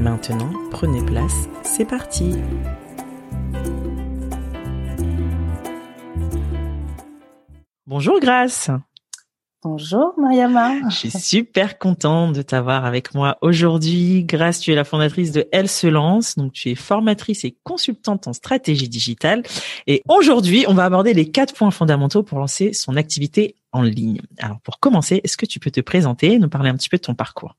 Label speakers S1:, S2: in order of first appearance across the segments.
S1: Maintenant, prenez place, c'est parti Bonjour Grace
S2: Bonjour Mariama.
S1: Je suis super contente de t'avoir avec moi aujourd'hui. Grâce, tu es la fondatrice de Elle se lance. Donc, tu es formatrice et consultante en stratégie digitale. Et aujourd'hui, on va aborder les quatre points fondamentaux pour lancer son activité en ligne. Alors, pour commencer, est-ce que tu peux te présenter et nous parler un petit peu de ton parcours?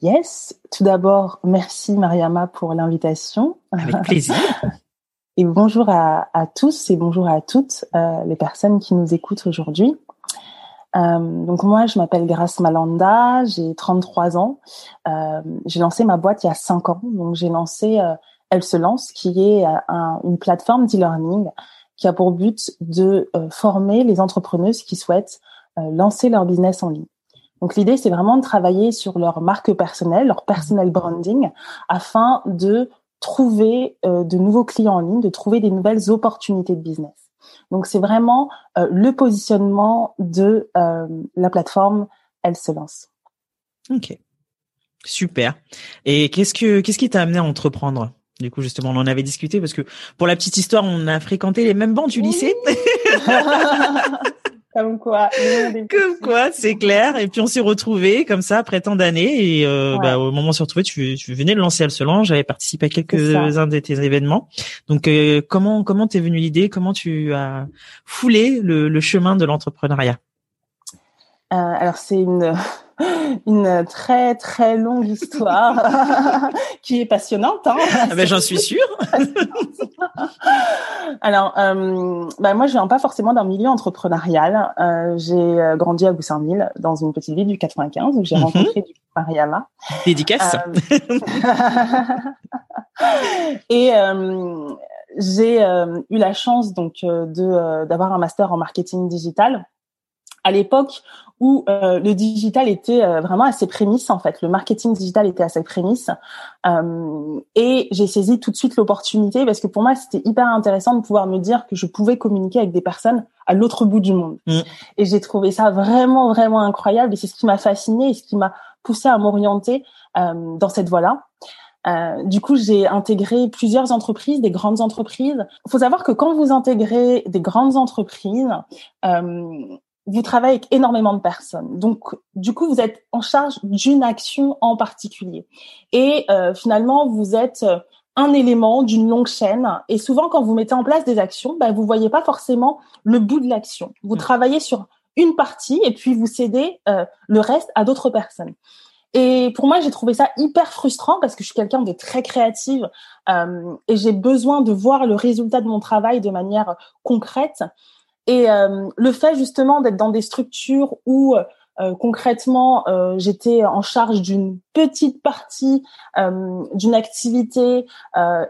S2: Yes. Tout d'abord, merci Mariama pour l'invitation.
S1: Avec plaisir.
S2: Et bonjour à, tous et bonjour à toutes euh, les personnes qui nous écoutent aujourd'hui. Euh, donc moi, je m'appelle Grace Malanda, j'ai 33 ans. Euh, j'ai lancé ma boîte il y a 5 ans. Donc j'ai lancé Elle se lance, qui est un, une plateforme d'e-learning qui a pour but de former les entrepreneuses qui souhaitent lancer leur business en ligne. Donc l'idée, c'est vraiment de travailler sur leur marque personnelle, leur personal branding, afin de trouver de nouveaux clients en ligne, de trouver des nouvelles opportunités de business. Donc c'est vraiment euh, le positionnement de euh, la plateforme Elle se lance.
S1: Ok, super. Et qu'est-ce que qu'est-ce qui t'a amené à entreprendre? Du coup, justement, on en avait discuté parce que pour la petite histoire, on a fréquenté les mêmes bancs du lycée.
S2: Comme quoi.
S1: Comme quoi, c'est clair. Et puis on s'est retrouvés comme ça après tant d'années. Et euh, bah, au moment où on s'est retrouvés, tu, tu venais de lancer Alcelan. J'avais participé à quelques-uns de tes événements. Donc euh, comment comment t'es venue l'idée? Comment tu as foulé le, le chemin de l'entrepreneuriat?
S2: Euh, Alors c'est une une très très longue histoire qui est passionnante. Hein
S1: ah ben, j'en suis sûre.
S2: Alors, euh, bah moi, je viens pas forcément d'un milieu entrepreneurial. Euh, j'ai euh, grandi à Goussainville, dans une petite ville du 95, où j'ai mhm. rencontré du Mariama.
S1: Dédicace.
S2: Euh, et j'ai eu la chance donc de d'avoir un master en marketing digital à l'époque où euh, le digital était euh, vraiment à ses prémices en fait, le marketing digital était à ses prémices euh, et j'ai saisi tout de suite l'opportunité parce que pour moi c'était hyper intéressant de pouvoir me dire que je pouvais communiquer avec des personnes à l'autre bout du monde mm. et j'ai trouvé ça vraiment vraiment incroyable et c'est ce qui m'a fasciné et ce qui m'a poussé à m'orienter dans cette voie-là. Euh, du coup, j'ai intégré plusieurs entreprises, des grandes entreprises. Il faut savoir que quand vous intégrez des grandes entreprises, euh, vous travaillez avec énormément de personnes. Donc, du coup, vous êtes en charge d'une action en particulier. Et euh, finalement, vous êtes euh, un élément d'une longue chaîne. Et souvent, quand vous mettez en place des actions, bah, vous voyez pas forcément le bout de l'action. Vous mm. travaillez sur une partie et puis vous cédez euh, le reste à d'autres personnes. Et pour moi, j'ai trouvé ça hyper frustrant parce que je suis quelqu'un de très créative euh, et j'ai besoin de voir le résultat de mon travail de manière concrète. Et euh, le fait justement d'être dans des structures où euh, concrètement euh, j'étais en charge d'une petite partie d'une activité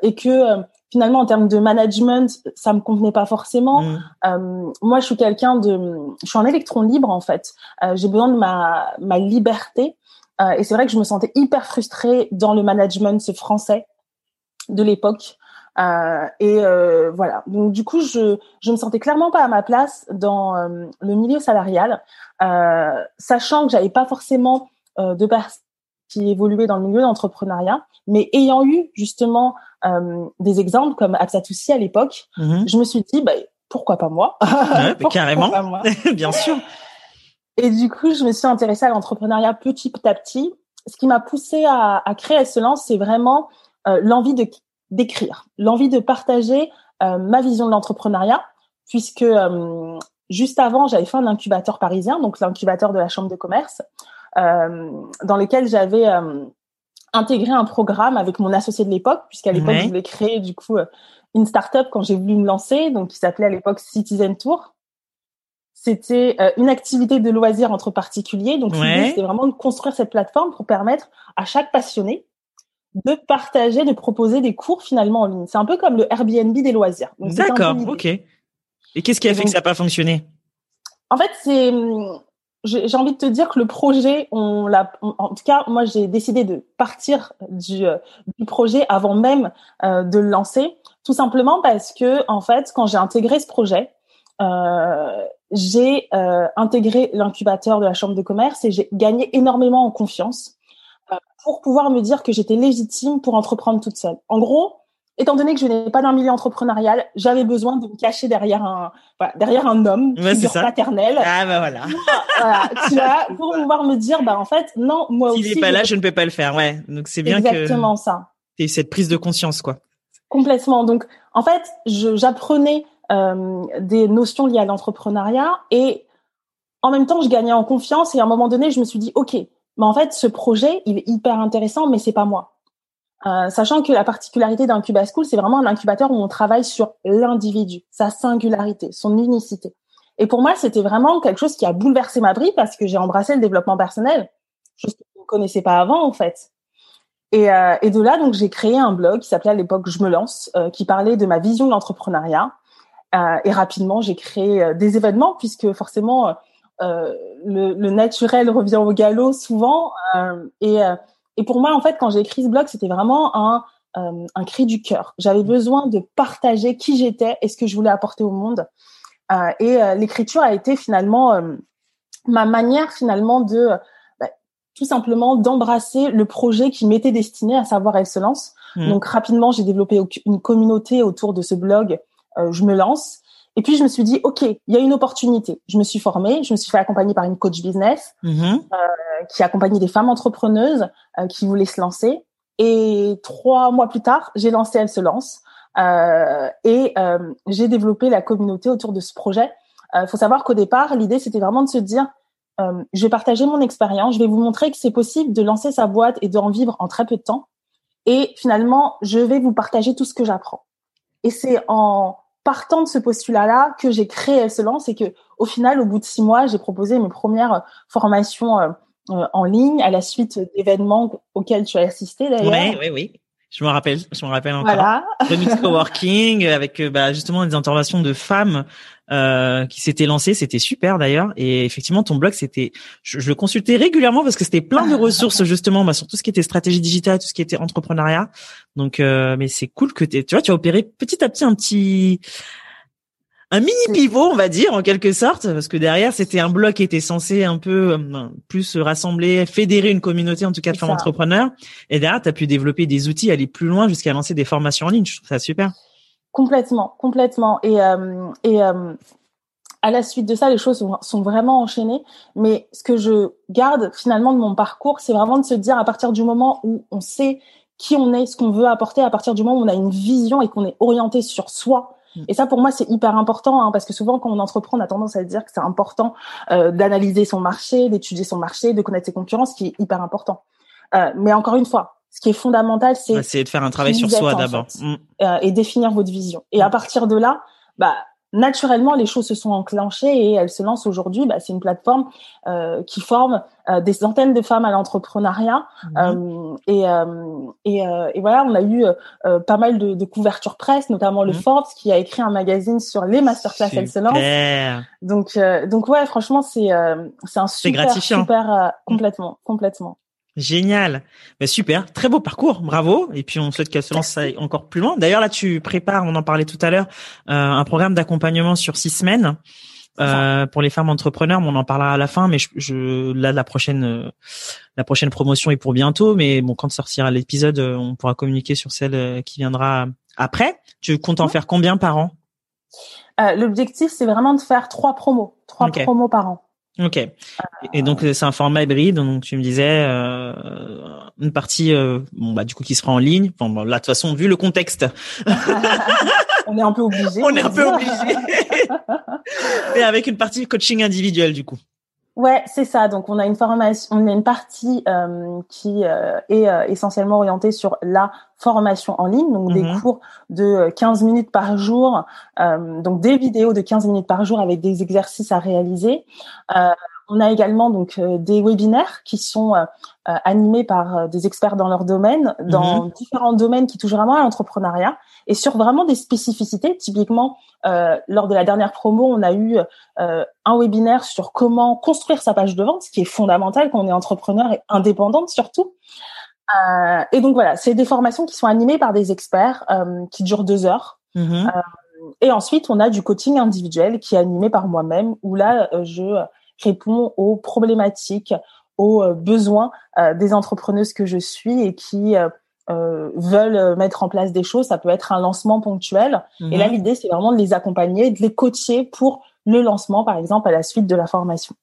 S2: et que finalement en termes de management ça me convenait pas forcément. Mmh. moi je suis quelqu'un de, je suis un électron libre en fait. J'ai besoin de ma ma liberté et c'est vrai que je me sentais hyper frustrée dans le management français de l'époque. Euh, et euh, voilà. Donc du coup, je je me sentais clairement pas à ma place dans euh, le milieu salarial, euh, sachant que j'avais pas forcément euh, de personnes qui évoluaient dans le milieu d'entrepreneuriat, mais ayant eu justement des exemples comme Absatoussi à l'époque, mhm. je me suis dit bah, pourquoi pas moi?
S1: Ouais, Carrément, pas moi? Bien sûr.
S2: Et du coup, je me suis intéressée à l'entrepreneuriat petit à petit. Ce qui m'a poussée à, à créer Excellence, c'est vraiment l'envie de d'écrire, l'envie de partager ma vision de l'entrepreneuriat, puisque juste avant, j'avais fait un incubateur parisien, donc l'incubateur de la Chambre de commerce, dans lequel j'avais intégré un programme avec mon associé de l'époque, puisqu'à l'époque, je voulais créer du coup une start-up quand j'ai voulu me lancer, donc qui s'appelait à l'époque Citizen Tour. C'était euh, une activité de loisir entre particuliers. Donc, l'idée, c'était vraiment de construire cette plateforme pour permettre à chaque passionné de partager, de proposer des cours finalement en ligne. C'est un peu comme le Airbnb des loisirs.
S1: D'accord, ok. Et qu'est-ce qui a fait que ça n'a pas fonctionné?
S2: En fait, c'est j'ai envie de te dire que le projet, on l'a, en tout cas, moi, j'ai décidé de partir du, euh, du projet avant même euh, de le lancer, tout simplement parce que, en fait, quand j'ai intégré ce projet, euh, j'ai euh, intégré l'incubateur de la chambre de commerce et j'ai gagné énormément en confiance pour pouvoir me dire que j'étais légitime pour entreprendre toute seule. En gros, étant donné que je n'ai pas d'un milieu entrepreneurial, j'avais besoin de me cacher derrière un voilà, derrière un homme, ouais, figure paternelle.
S1: Ah bah voilà.
S2: voilà tu vois, pour pouvoir me dire bah en fait non, moi aussi.
S1: S'il n'est pas là, je ne peux pas le faire. Ouais. Donc c'est bien
S2: exactement que Exactement ça.
S1: Et cette prise de conscience quoi.
S2: Complètement. Donc en fait, j'apprenais euh, des notions liées à l'entrepreneuriat et en même temps, je gagnais en confiance et à un moment donné, je me suis dit, OK, mais en fait, ce projet, il est hyper intéressant, mais c'est pas moi. Euh, sachant que la particularité d'un School, c'est vraiment un incubateur où on travaille sur l'individu, sa singularité, son unicité. Et pour moi, c'était vraiment quelque chose qui a bouleversé ma vie parce que j'ai embrassé le développement personnel, chose que je ne connaissais pas avant en fait. Et, euh, et de là, donc, j'ai créé un blog qui s'appelait à l'époque Je me lance, euh, qui parlait de ma vision de l'entrepreneuriat, euh, et rapidement, j'ai créé euh, des événements puisque forcément, euh, le, le, naturel revient au galop souvent. et, et pour moi, en fait, quand j'ai écrit ce blog, c'était vraiment un, un cri du cœur. J'avais besoin de partager qui j'étais et ce que je voulais apporter au monde. et l'écriture a été finalement ma manière finalement de bah, tout simplement d'embrasser le projet qui m'était destiné, à savoir Elle se lance. Mmh. Donc rapidement, j'ai développé une communauté autour de ce blog euh, je me lance. Et puis je me suis dit, ok, il y a une opportunité. Je me suis formée, je me suis fait accompagner par une coach business mm-hmm. euh, qui accompagnait des femmes entrepreneuses euh, qui voulaient se lancer. Et trois mois plus tard, j'ai lancé Elle se lance euh, et j'ai développé la communauté autour de ce projet. Il faut savoir qu'au départ, l'idée c'était vraiment de se dire, je vais partager mon expérience, je vais vous montrer que c'est possible de lancer sa boîte et d'en vivre en très peu de temps. Et finalement, je vais vous partager tout ce que j'apprends. Et c'est en partant de ce postulat-là que j'ai créé Elle se lance et que au final, au bout de six mois, j'ai proposé mes premières formations euh, euh, en ligne à la suite d'événements auxquels tu as assisté d'ailleurs.
S1: Oui, oui, oui. Je me rappelle, je me rappelle encore. Voilà. Le Mix Coworking avec euh, bah, justement des interventions de femmes euh, qui s'étaient lancées, c'était super d'ailleurs. Et effectivement, ton blog, c'était, je, je, le consultais régulièrement parce que c'était plein de ressources justement, bah, sur tout ce qui était stratégie digitale, tout ce qui était entrepreneuriat. Donc, euh, mais c'est cool que tu vois, tu as opéré petit à petit un petit un mini pivot, on va dire, en quelque sorte, parce que derrière, c'était un blog qui était censé un peu euh, plus rassembler, fédérer une communauté, en tout cas de femmes entrepreneurs. Et derrière, tu as pu développer des outils, aller plus loin jusqu'à lancer des formations en ligne. Je trouve ça super.
S2: Complètement, complètement. Et, euh, et euh, à la suite de ça, les choses sont, sont, vraiment enchaînées. Mais ce que je garde finalement de mon parcours, c'est vraiment de se dire à partir du moment où on sait qui on est, ce qu'on veut apporter, à partir du moment où on a une vision et qu'on est orienté sur soi, Mm. Et ça, pour moi, c'est hyper important hein, parce que souvent, quand on entreprend, on a tendance à dire que c'est important euh, d'analyser son marché, d'étudier son marché, de connaître ses concurrents, ce qui est hyper important. Euh, mais encore une fois, ce qui est fondamental, c'est
S1: c'est de faire un travail sur soi d'abord
S2: mm. euh, et définir votre vision. Et à mm. partir de là, bah naturellement, les choses se sont enclenchées et elles se lancent aujourd'hui. Bah, c'est une plateforme euh, qui forme euh, des centaines de femmes à l'entrepreneuriat. Mhm. Euh, et, euh, et, euh, et, voilà, on a eu pas mal de, de, couvertures presse, notamment le mhm. Forbes qui a écrit un magazine sur les masterclass se lancent. Donc, donc ouais, franchement, c'est c'est un super, super complètement, complètement.
S1: Génial. Ben super, très beau parcours, bravo. Et puis on souhaite qu'elle se lance encore plus loin. D'ailleurs là, tu prépares, on en parlait tout à l'heure, euh, un programme d'accompagnement sur six semaines euh, pour les femmes entrepreneurs. on en parlera à la fin, mais je, je là la prochaine euh, la prochaine promotion est pour bientôt. Mais bon, quand sortira l'épisode, euh, on pourra communiquer sur celle qui viendra après. Tu comptes en faire combien par an?
S2: L'objectif, c'est vraiment de faire trois promos, trois promos par an.
S1: Ok. Et donc c'est un format hybride. Donc tu me disais euh, une partie, euh, bon bah du coup qui sera en ligne. Bon, là de toute façon vu le contexte,
S2: on est un peu obligé.
S1: on est un peu obligé. Mais avec une partie coaching individuel du coup.
S2: Ouais, c'est ça. Donc on a une formation, on a une partie euh, qui euh, est euh, essentiellement orientée sur la formation en ligne, donc des mhm. cours de 15 minutes par jour, donc des vidéos de 15 minutes par jour avec des exercices à réaliser. On a également donc des webinaires qui sont animés par des experts dans leur domaine, dans mhm. différents domaines qui touchent vraiment à l'entrepreneuriat et sur vraiment des spécificités. Typiquement, euh, lors de la dernière promo, on a eu euh, un webinaire sur comment construire sa page de vente, ce qui est fondamental quand on est entrepreneur et indépendante surtout. Euh, et donc voilà, c'est des formations qui sont animées par des experts euh, qui durent deux heures. Euh, et ensuite, on a du coaching individuel qui est animé par moi-même, où là, je réponds aux problématiques, aux besoins des entrepreneuses que je suis et qui euh, veulent euh, mettre en place des choses, ça peut être un lancement ponctuel. Et là, mhm. l'idée, c'est vraiment de les accompagner, de les coacher pour le lancement, par exemple, à la suite de la formation.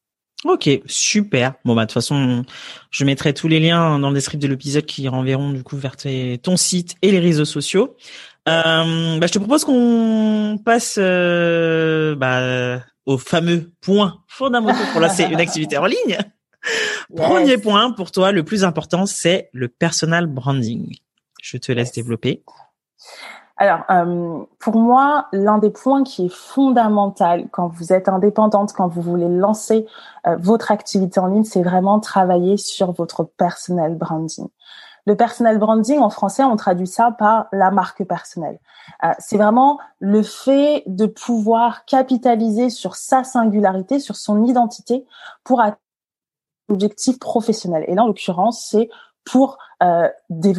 S1: Ok, super. Bon bah de toute façon, je mettrai tous les liens dans le descriptif de l'épisode qui renverront du coup vers ton site et les réseaux sociaux. Euh, bah, je te propose qu'on passe euh, bah, fameux point fondamental pour lancer une activité en ligne. Premier point pour toi, le plus important, c'est le personal branding. Je te laisse développer.
S2: Alors, euh, pour moi, l'un des points qui est fondamental quand vous êtes indépendante, quand vous voulez lancer euh, votre activité en ligne, c'est vraiment travailler sur votre personal branding. Le personal branding, en français, on traduit ça par la marque personnelle. Euh, c'est vraiment le fait de pouvoir capitaliser sur sa singularité, sur son identité pour atteindre objectif professionnel. Et là, en l'occurrence, c'est pour euh,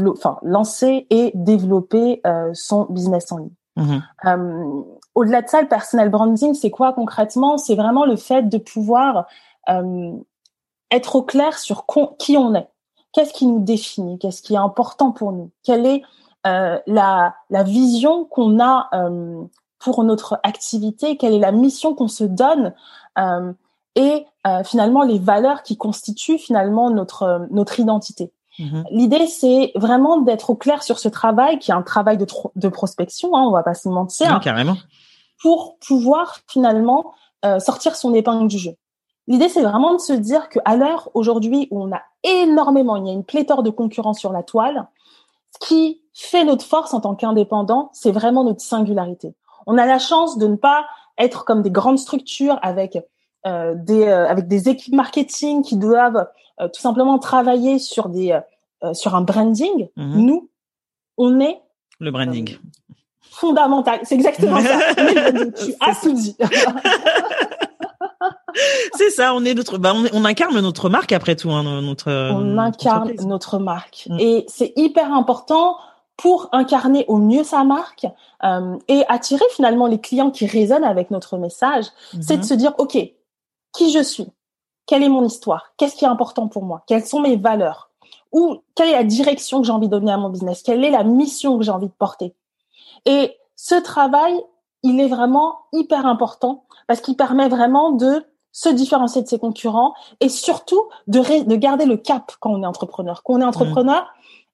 S2: enfin lancer et développer euh, son business en ligne. Mhm. Euh, au-delà de ça, le personal branding, c'est quoi concrètement? C'est vraiment le fait de pouvoir euh, être au clair sur qui on est, qu'est-ce qui nous définit, qu'est-ce qui est important pour nous, quelle est euh, la, la vision qu'on a pour notre activité, quelle est la mission qu'on se donne? Et euh, finalement les valeurs qui constituent finalement notre euh, notre identité. Mhm. L'idée, c'est vraiment d'être au clair sur ce travail, qui est un travail de, de prospection, hein, on va pas se mentir,
S1: carrément.
S2: pour pouvoir finalement euh, sortir son épingle du jeu. L'idée, c'est vraiment de se dire qu'à l'heure aujourd'hui où on a énormément, il y a une pléthore de concurrents sur la toile, ce qui fait notre force en tant qu'indépendant, c'est vraiment notre singularité. On a la chance de ne pas être comme des grandes structures avec euh, des, euh, avec des équipes marketing qui doivent euh, tout simplement travailler sur des sur un branding. Mhm. Nous, on est
S1: le branding
S2: fondamental. C'est exactement ça. tu as tout dit.
S1: c'est ça, on est notre, bah on, incarne notre marque après tout, hein, notre.
S2: On incarne notre marque, mm. et c'est hyper important pour incarner au mieux sa marque euh, et attirer finalement les clients qui résonnent avec notre message. C'est de se dire, ok, qui je suis, quelle est mon histoire, qu'est-ce qui est important pour moi, quelles sont mes valeurs, ou quelle est la direction que j'ai envie de donner à mon business, quelle est la mission que j'ai envie de porter? Et ce travail, il est vraiment hyper important parce qu'il permet vraiment de se différencier de ses concurrents et surtout de, de garder le cap quand on est entrepreneur. Quand on est entrepreneur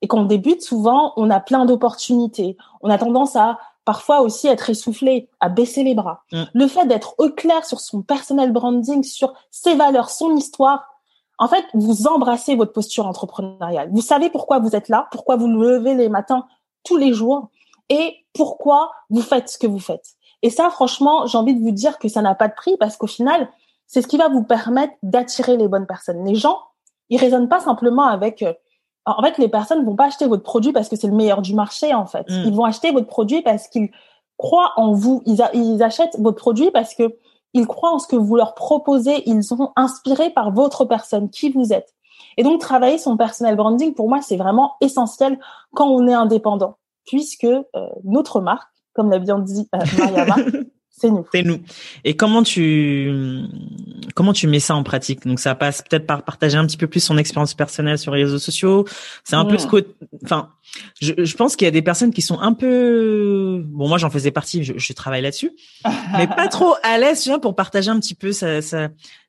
S2: et qu'on débute, souvent, on a plein d'opportunités. On a tendance à parfois aussi être essoufflé, à baisser les bras. Mm. Le fait d'être au clair sur son personnel branding, sur ses valeurs, son histoire, en fait, vous embrassez votre posture entrepreneuriale. Vous savez pourquoi vous êtes là, pourquoi vous levez les matins tous les jours et pourquoi vous faites ce que vous faites. Et ça, franchement, j'ai envie de vous dire que ça n'a pas de prix parce qu'au final, c'est ce qui va vous permettre d'attirer les bonnes personnes. Les gens, ils raisonnent pas simplement avec euh, en fait, les personnes vont pas acheter votre produit parce que c'est le meilleur du marché, en fait. Mm. Ils vont acheter votre produit parce qu'ils croient en vous. Ils, ils achètent votre produit parce que ils croient en ce que vous leur proposez. Ils sont inspirés par votre personne, qui vous êtes. Et donc, travailler son personal branding, pour moi, c'est vraiment essentiel quand on est indépendant, puisque euh, notre marque, comme l'a bien dit euh, Mariama, c'est nous.
S1: C'est nous. Et comment tu comment tu mets ça en pratique? Donc ça passe peut-être par partager un petit peu plus son expérience personnelle sur les réseaux sociaux. C'est un peu ce que, enfin, je, je pense qu'il y a des personnes qui sont un peu, bon moi j'en faisais partie, je, je travaille là-dessus, mais pas trop à l'aise, tu vois, pour partager un petit peu sa, sa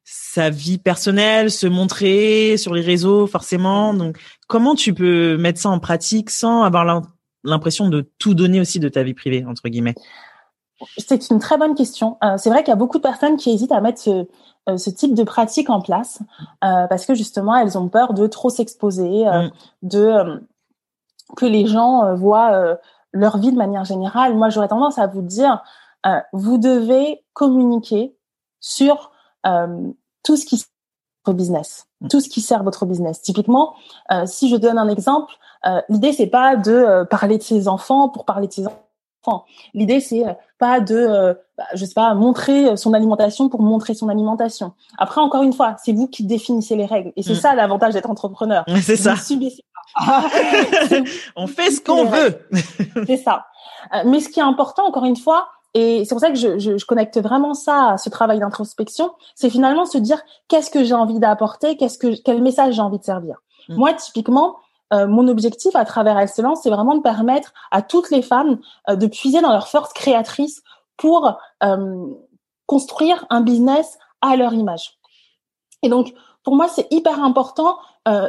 S1: sa vie personnelle, se montrer sur les réseaux forcément. Donc, comment tu peux mettre ça en pratique sans avoir l'impression de tout donner aussi de ta vie privée entre guillemets?
S2: C'est une très bonne question. Euh, c'est vrai qu'il y a beaucoup de personnes qui hésitent à mettre ce, euh, ce type de pratique en place euh, parce que justement elles ont peur de trop s'exposer, mm. de que les gens voient leur vie de manière générale. Moi, j'aurais tendance à vous dire, vous devez communiquer sur euh, tout ce qui sert votre business, mm. tout ce qui sert votre business. Typiquement, euh, si je donne un exemple, euh, l'idée c'est pas de parler de ses enfants pour parler de ses enfants. L'idée c'est pas de, bah, je sais pas, montrer son alimentation pour montrer son alimentation. Après, encore une fois, c'est vous qui définissez les règles, et c'est mm. ça l'avantage d'être entrepreneur.
S1: C'est ça. On fait ce qu'on veut.
S2: c'est ça. Mais ce qui est important, encore une fois, et c'est pour ça que je, je, je, connecte vraiment ça à ce travail d'introspection. C'est finalement se dire qu'est-ce que j'ai envie d'apporter, qu'est-ce que quel message j'ai envie de servir. Mm. Moi, typiquement, euh, mon objectif à travers Excellence, c'est vraiment de permettre à toutes les femmes euh, de puiser dans leur force créatrice pour euh, construire un business à leur image. Et donc, pour moi, c'est hyper important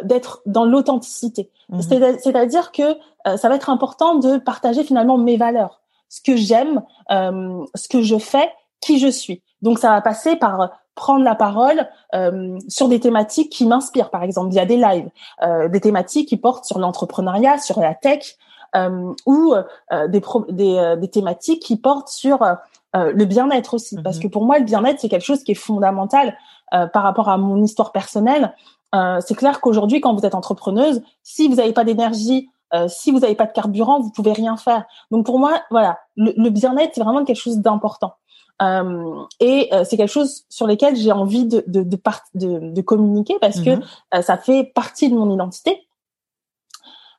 S2: d'être dans l'authenticité. Mm-hmm. C'est-à-dire que ça va être important de partager finalement mes valeurs ce que j'aime, ce que je fais, qui je suis. Donc ça va passer par prendre la parole euh, sur des thématiques qui m'inspirent, par exemple via des lives, euh, des thématiques qui portent sur l'entrepreneuriat, sur la tech, euh, ou euh, des, des, euh, des, thématiques qui portent sur le bien-être aussi. Parce mhm. que pour moi, le bien-être, c'est quelque chose qui est fondamental par rapport à mon histoire personnelle. c'est clair qu'aujourd'hui, quand vous êtes entrepreneuse, si vous n'avez pas d'énergie, euh, si vous n'avez pas de carburant, vous pouvez rien faire. Donc pour moi, voilà, le, bien-être c'est vraiment quelque chose d'important. Euh, et euh, c'est quelque chose sur lequel j'ai envie de de, de, de, communiquer parce que mhm. ça fait partie de mon identité.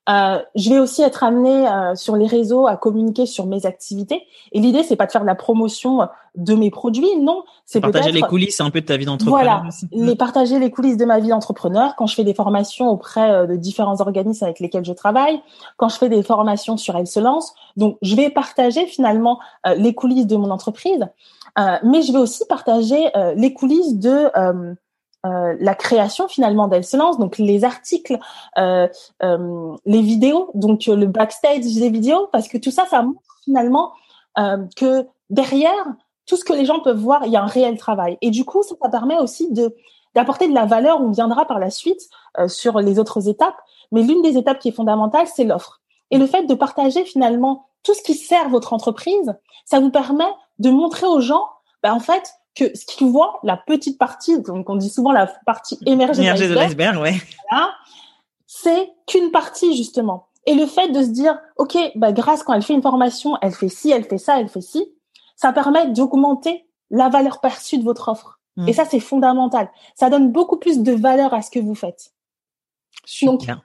S2: Euh, je vais aussi être amenée euh, sur les réseaux à communiquer sur mes activités. Et l'idée, c'est pas de faire de la promotion de mes produits, non. C'est
S1: partager les coulisses un peu de ta vie d'entrepreneur.
S2: Voilà, les partager les coulisses de ma vie d'entrepreneur. Quand je fais des formations auprès euh, de différents organismes avec lesquels je travaille, quand je fais des formations sur Elle se lance, donc je vais partager finalement les coulisses de mon entreprise, mais je vais aussi partager les coulisses de euh, la création finalement d'Excellence, donc les articles, euh, euh, les vidéos, donc le backstage des vidéos, parce que tout ça, ça montre finalement que derrière tout ce que les gens peuvent voir, il y a un réel travail. Et du coup, ça, permet aussi de d'apporter de la valeur. On viendra par la suite sur les autres étapes, mais l'une des étapes qui est fondamentale, c'est l'offre. Et le fait de partager finalement tout ce qui sert votre entreprise, ça vous permet de montrer aux gens, bah, en fait, que ce qu'ils voient, la petite partie, donc on dit souvent la partie émergée,
S1: de l'iceberg, ouais.
S2: c'est qu'une partie justement. Et le fait de se dire, ok, bah grâce quand elle fait une formation, elle fait ci, elle fait ça, elle fait ci, ça permet d'augmenter la valeur perçue de votre offre. Mm. Et ça, c'est fondamental. Ça donne beaucoup plus de valeur à ce que vous faites.
S1: Super. Donc,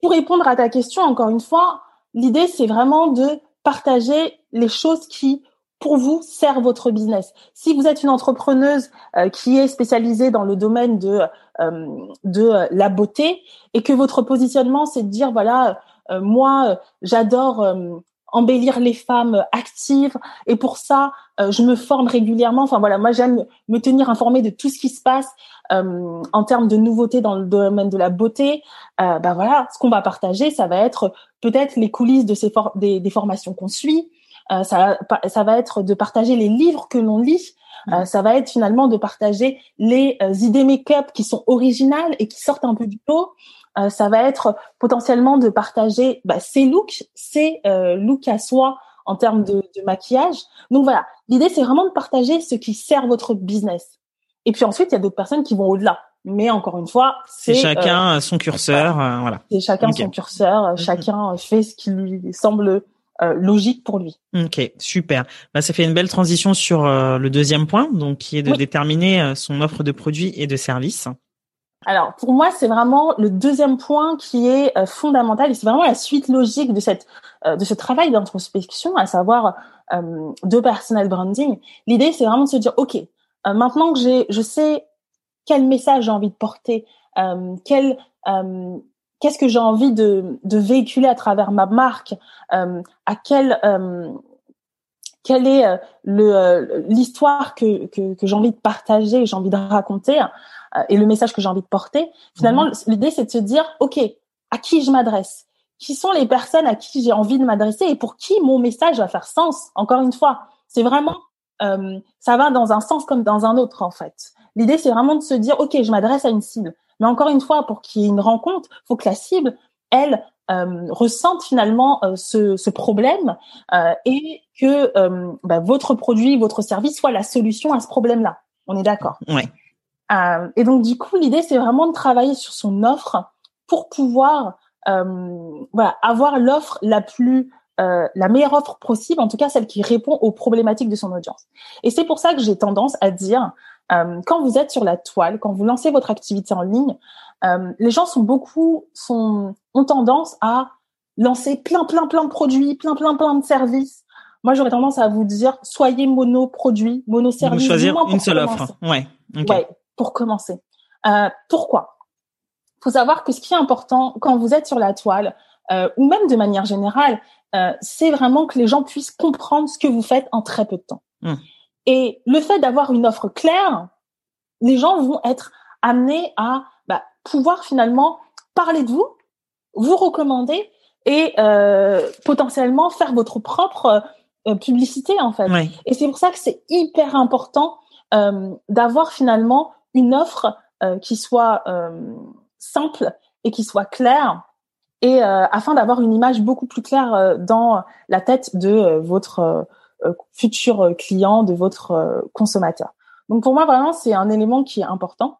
S2: pour répondre à ta question, encore une fois, l'idée, c'est vraiment de partager les choses qui pour vous sert votre business. Si vous êtes une entrepreneuse euh, qui est spécialisée dans le domaine de euh, de la beauté et que votre positionnement c'est de dire voilà euh, moi j'adore embellir les femmes actives et pour ça je me forme régulièrement. Enfin voilà moi j'aime me tenir informée de tout ce qui se passe en termes de nouveautés dans le domaine de la beauté. ben voilà ce qu'on va partager ça va être peut-être les coulisses de ces des, des formations qu'on suit euh, ça, ça va être de partager les livres que l'on lit. Euh, mm. ça va être finalement de partager les euh, idées make-up qui sont originales et qui sortent un peu du lot. ça va être potentiellement de partager bah, ses looks, ses looks à soi en termes de, de maquillage. Donc voilà, l'idée c'est vraiment de partager ce qui sert votre business. Et puis ensuite, il y a d'autres personnes qui vont au-delà. Mais encore une fois, c'est
S1: chacun son curseur, voilà.
S2: C'est chacun son curseur, mm-hmm. chacun fait ce qui lui semble euh, logique pour lui.
S1: Ok, super. Bah, ça fait une belle transition sur euh, le deuxième point, donc qui est de déterminer euh, son offre de produits et de services.
S2: Alors pour moi, c'est vraiment le deuxième point qui est fondamental et c'est vraiment la suite logique de cette de ce travail d'introspection, à savoir de personal branding. L'idée, c'est vraiment de se dire, ok, maintenant que j'ai, je sais quel message j'ai envie de porter, quel qu'est-ce que j'ai envie de, de, véhiculer à travers ma marque, euh, à quel euh, quelle est le l'histoire que, que, que j'ai envie de partager, j'ai envie de raconter et le message que j'ai envie de porter? Finalement, mhm. l'idée c'est de se dire, ok, à qui je m'adresse? Qui sont les personnes à qui j'ai envie de m'adresser et pour qui mon message va faire sens? Encore une fois, c'est vraiment ça va dans un sens comme dans un autre en fait. L'idée c'est vraiment de se dire, ok, je m'adresse à une cible. Mais encore une fois, pour qu'il y ait une rencontre, faut que la cible, elle, euh, ressente finalement euh, ce, ce, problème euh, et que euh, bah, votre produit, votre service soit la solution à ce problème-là. On est d'accord?
S1: Ouais.
S2: Euh, et donc du coup, l'idée c'est vraiment de travailler sur son offre pour pouvoir voilà avoir l'offre la plus la meilleure offre possible, en tout cas celle qui répond aux problématiques de son audience. Et c'est pour ça que j'ai tendance à dire euh, quand vous êtes sur la toile, quand vous lancez votre activité en ligne, euh, les gens sont beaucoup sont ont tendance à lancer plein plein plein de produits, plein plein plein de services. Moi, j'aurais tendance à vous dire soyez mono-produit, mono-service.
S1: choisir une seule offre. Ouais.
S2: Ouais, pour commencer. Euh, pourquoi? Faut savoir que ce qui est important quand vous êtes sur la toile, euh, ou même de manière générale, c'est vraiment que les gens puissent comprendre ce que vous faites en très peu de temps. Hum. Et le fait d'avoir une offre claire, les gens vont être amenés à bah, pouvoir finalement parler de vous, vous recommander et euh, potentiellement faire votre propre euh, publicité en fait. Et c'est pour ça que c'est hyper important euh, d'avoir finalement une offre qui soit simple et qui soit claire et afin d'avoir une image beaucoup plus claire dans la tête de votre futur client, de votre euh, consommateur. Donc pour moi vraiment c'est un élément qui est important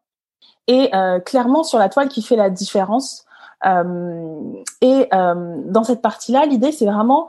S2: et euh, clairement sur la toile qui fait la différence. et dans cette partie-là, l'idée c'est vraiment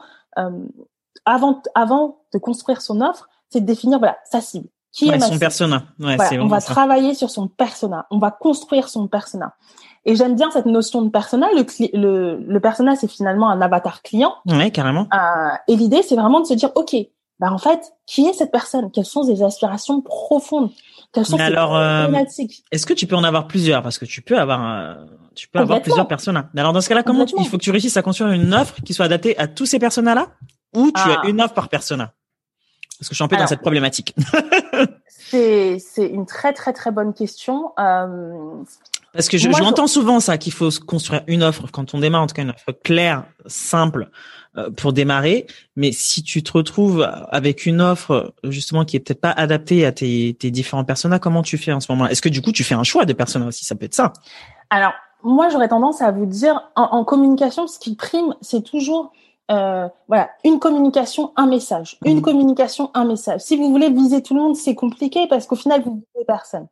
S2: avant avant de construire son offre, c'est de définir voilà sa cible.
S1: Qui est son persona. Ouais,
S2: on va travailler sur son persona. On va construire son persona. Et j'aime bien cette notion de persona. Le, le, le persona, c'est finalement un avatar client.
S1: Ouais, carrément.
S2: Euh, et l'idée, c'est vraiment de se dire, OK, bah en fait, qui est cette personne? Quelles sont ses aspirations profondes? Quelles sont ses alors, euh, problématiques?
S1: Est-ce que tu peux en avoir plusieurs? Parce que tu peux avoir, tu peux avoir plusieurs personas. Alors dans ce cas-là, comment il faut que tu réussisses à construire une offre qui soit adaptée à tous ces personas-là, ou tu as ah. une offre par persona? Parce que je suis un peu dans cette problématique.
S2: c'est c'est une très très très bonne question. Euh,
S1: parce que je, je souvent ça qu'il faut construire une offre quand on démarre en tout cas une offre claire, simple, pour démarrer. Mais si tu te retrouves avec une offre justement qui est peut-être pas adaptée à tes, tes différents personas, comment tu fais en ce moment? Est-ce que du coup tu fais un choix de personas aussi? Ça peut être ça.
S2: Alors moi j'aurais tendance à vous dire en, en communication, ce qui prime, c'est toujours euh, voilà, une communication, un message. Une mmh. communication, un message. Si vous voulez viser tout le monde, c'est compliqué parce qu'au final, vous visez personne.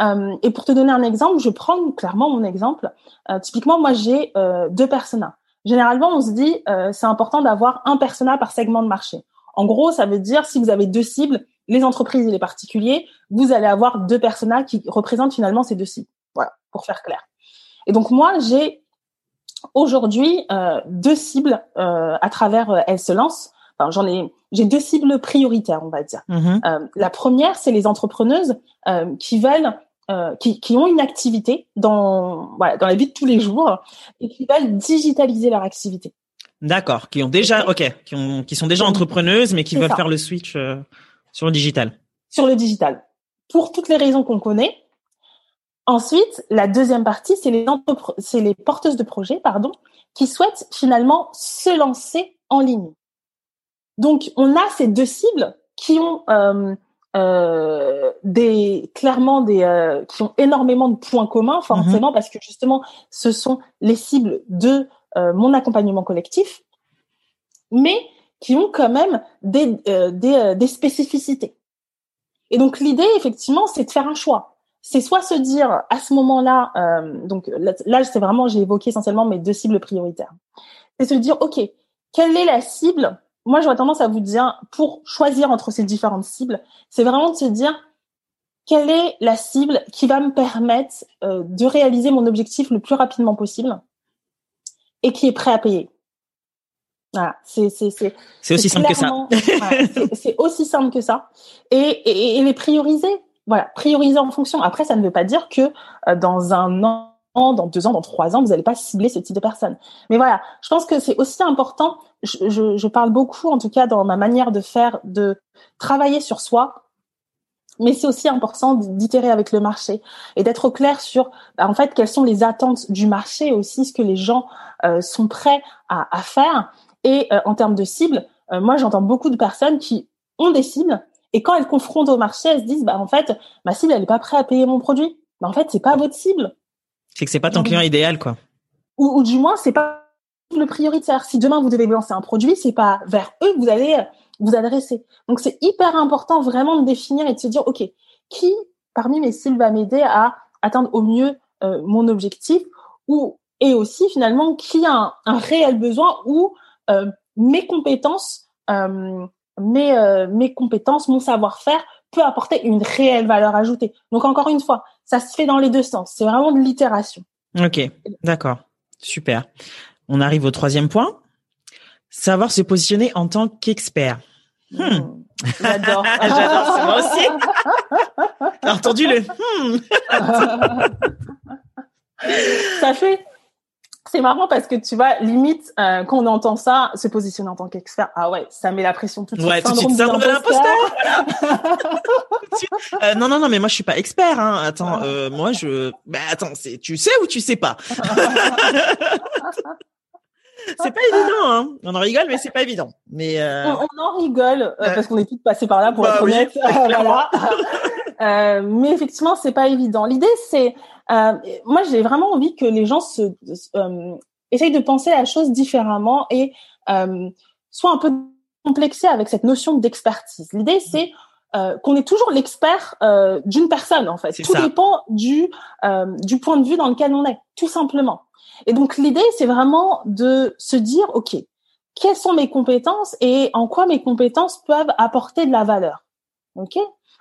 S2: Euh, et pour te donner un exemple, je prends clairement mon exemple. Euh, typiquement, moi, j'ai euh, deux personas. Généralement, on se dit, euh, c'est important d'avoir un persona par segment de marché. En gros, ça veut dire si vous avez deux cibles, les entreprises et les particuliers, vous allez avoir deux personas qui représentent finalement ces deux cibles. Voilà, pour faire clair. Et donc moi, j'ai aujourd'hui euh, deux cibles euh, à travers euh, Elle se lance. Enfin, j'en ai, j'ai deux cibles prioritaires, on va dire. Mm-hmm. Euh, la première, c'est les entrepreneuses euh, qui veulent euh, qui, qui, ont une activité dans, voilà, dans la vie de tous les jours et qui veulent digitaliser leur activité.
S1: D'accord, qui ont déjà, ok, qui, ont, qui sont déjà entrepreneuses, mais qui veulent faire le switch euh, sur le digital.
S2: Sur le digital. Pour toutes les raisons qu'on connaît. Ensuite, la deuxième partie, c'est les, c'est les porteuses de projets, pardon, qui souhaitent finalement se lancer en ligne. Donc, on a ces deux cibles qui ont euh, euh, des clairement des euh, qui ont énormément de points communs forcément mhm. parce que justement ce sont les cibles de euh, mon accompagnement collectif mais qui ont quand même des des, des spécificités. Et donc l'idée effectivement c'est de faire un choix. C'est soit se dire à ce moment-là donc là c'est vraiment j'ai évoqué essentiellement mes deux cibles prioritaires. C'est se dire ok quelle est la cible moi, j'aurais tendance à vous dire, pour choisir entre ces différentes cibles, c'est vraiment de se dire quelle est la cible qui va me permettre euh, de réaliser mon objectif le plus rapidement possible et qui est prêt à payer. Voilà, c'est c'est c'est
S1: c'est aussi simple que ça.
S2: c'est aussi simple que ça et, et, et les prioriser. Voilà, prioriser en fonction. Après, ça ne veut pas dire que euh, dans un an dans deux ans, dans trois ans, vous n'allez pas cibler ce type de personnes. Mais voilà, je pense que c'est aussi important. Je, parle beaucoup, en tout cas, dans ma manière de faire, de travailler sur soi. Mais c'est aussi important d'itérer avec le marché et d'être clair sur, en fait, quelles sont les attentes du marché aussi, ce que les gens euh, sont prêts à, faire. Et euh, en termes de cibles, euh, moi, j'entends beaucoup de personnes qui ont des cibles et quand elles confrontent au marché, elles se disent, bah en fait, ma cible, elle est pas prête à payer mon produit. Bah en fait, c'est pas votre cible.
S1: C'est que c'est pas ton client idéal, quoi.
S2: Ou, ou du moins, c'est pas le prioritaire. Si demain vous devez lancer un produit, c'est pas vers eux que vous allez vous adresser. Donc c'est hyper important vraiment de définir et de se dire, ok, qui parmi mes cibles va m'aider à atteindre au mieux euh, mon objectif, ou et aussi finalement qui a un, un réel besoin ou euh, mes compétences, euh, mes euh, mes compétences, mon savoir-faire peut apporter une réelle valeur ajoutée. Donc encore une fois, ça se fait dans les deux sens. C'est vraiment de l'itération.
S1: Ok, d'accord, super. On arrive au troisième point. Savoir se positionner en tant qu'expert. Hmm.
S2: Mmh. J'adore.
S1: J'adore, c'est moi aussi. T'as entendu le hmm.
S2: Ça fait c'est marrant parce que tu vois, limite, euh, quand on entend ça, se positionner en tant qu'expert, ah ouais, ça met la pression tout de suite.
S1: Ouais, tout de suite, syndrome de l'imposteur. euh, non, non, non, mais moi je suis pas expert. Hein. Attends, euh, moi je, bah attends, c'est, tu sais ou tu sais pas? C'est pas évident, hein. On en rigole, mais c'est pas évident. Mais euh...
S2: on, on, en rigole euh, parce qu'on est tous passés par là, pour
S1: bah,
S2: être
S1: oui,
S2: honnête. voilà. Euh, mais effectivement, c'est pas évident. L'idée, c'est, euh, moi, j'ai vraiment envie que les gens se, euh, essayent de penser la chose différemment et euh, soient un peu complexés avec cette notion d'expertise. L'idée, c'est qu'on est toujours l'expert d'une personne, en fait. Tout
S1: ça.
S2: dépend du du point de vue dans lequel on est, tout simplement. Et donc, l'idée, c'est vraiment de se dire, ok, quelles sont mes compétences et en quoi mes compétences peuvent apporter de la valeur? Ok?